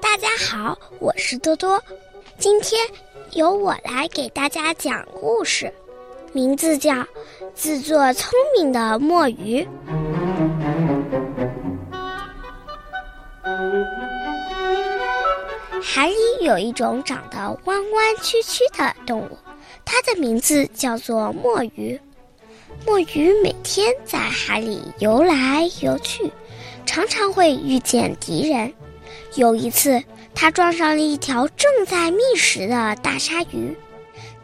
大家好，我是多多，今天由我来给大家讲故事，名字叫《自作聪明的墨鱼》。海里有一种长得弯弯曲曲的动物，它的名字叫做墨鱼。墨鱼每天在海里游来游去，常常会遇见敌人。有一次，它撞上了一条正在觅食的大鲨鱼。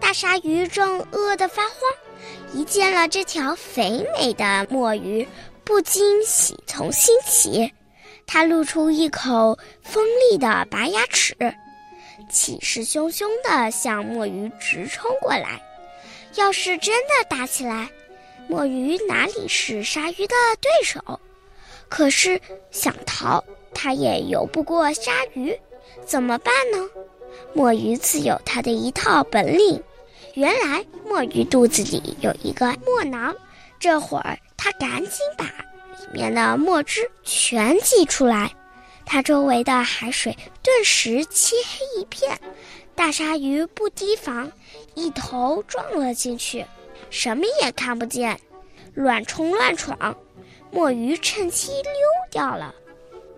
大鲨鱼正饿得发慌，一见了这条肥美的墨鱼，不禁喜从心起。它露出一口锋利的白牙齿，气势汹汹地向墨鱼直冲过来。要是真的打起来，墨鱼哪里是鲨鱼的对手？可是想逃，它也游不过鲨鱼，怎么办呢？墨鱼自有它的一套本领。原来墨鱼肚子里有一个墨囊，这会儿它赶紧把里面的墨汁全挤出来，它周围的海水顿时漆黑一片。大鲨鱼不提防，一头撞了进去。什么也看不见，乱冲乱闯，墨鱼趁机溜掉了。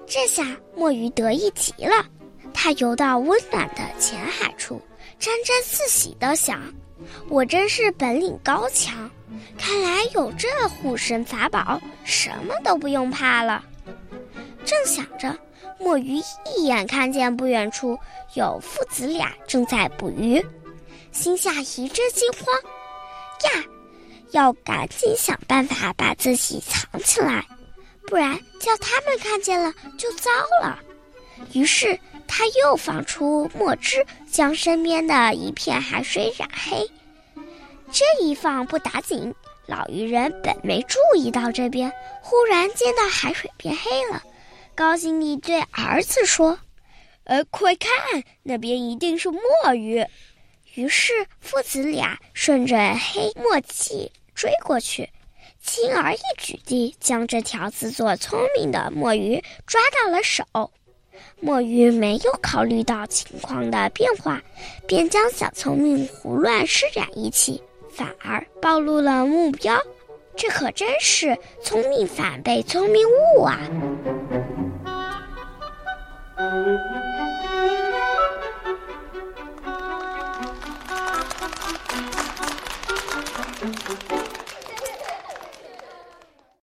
这下墨鱼得意极了，它游到温暖的浅海处，沾沾自喜地想：“我真是本领高强，看来有这护身法宝，什么都不用怕了。”正想着，墨鱼一眼看见不远处有父子俩正在捕鱼，心下一阵惊慌。呀，要赶紧想办法把自己藏起来，不然叫他们看见了就糟了。于是他又放出墨汁，将身边的一片海水染黑。这一放不打紧，老渔人本没注意到这边，忽然见到海水变黑了，高兴地对儿子说：“呃，快看，那边一定是墨鱼。”于是父子俩顺着黑墨迹追过去，轻而易举地将这条自作聪明的墨鱼抓到了手。墨鱼没有考虑到情况的变化，便将小聪明胡乱施展一气，反而暴露了目标。这可真是聪明反被聪明误啊！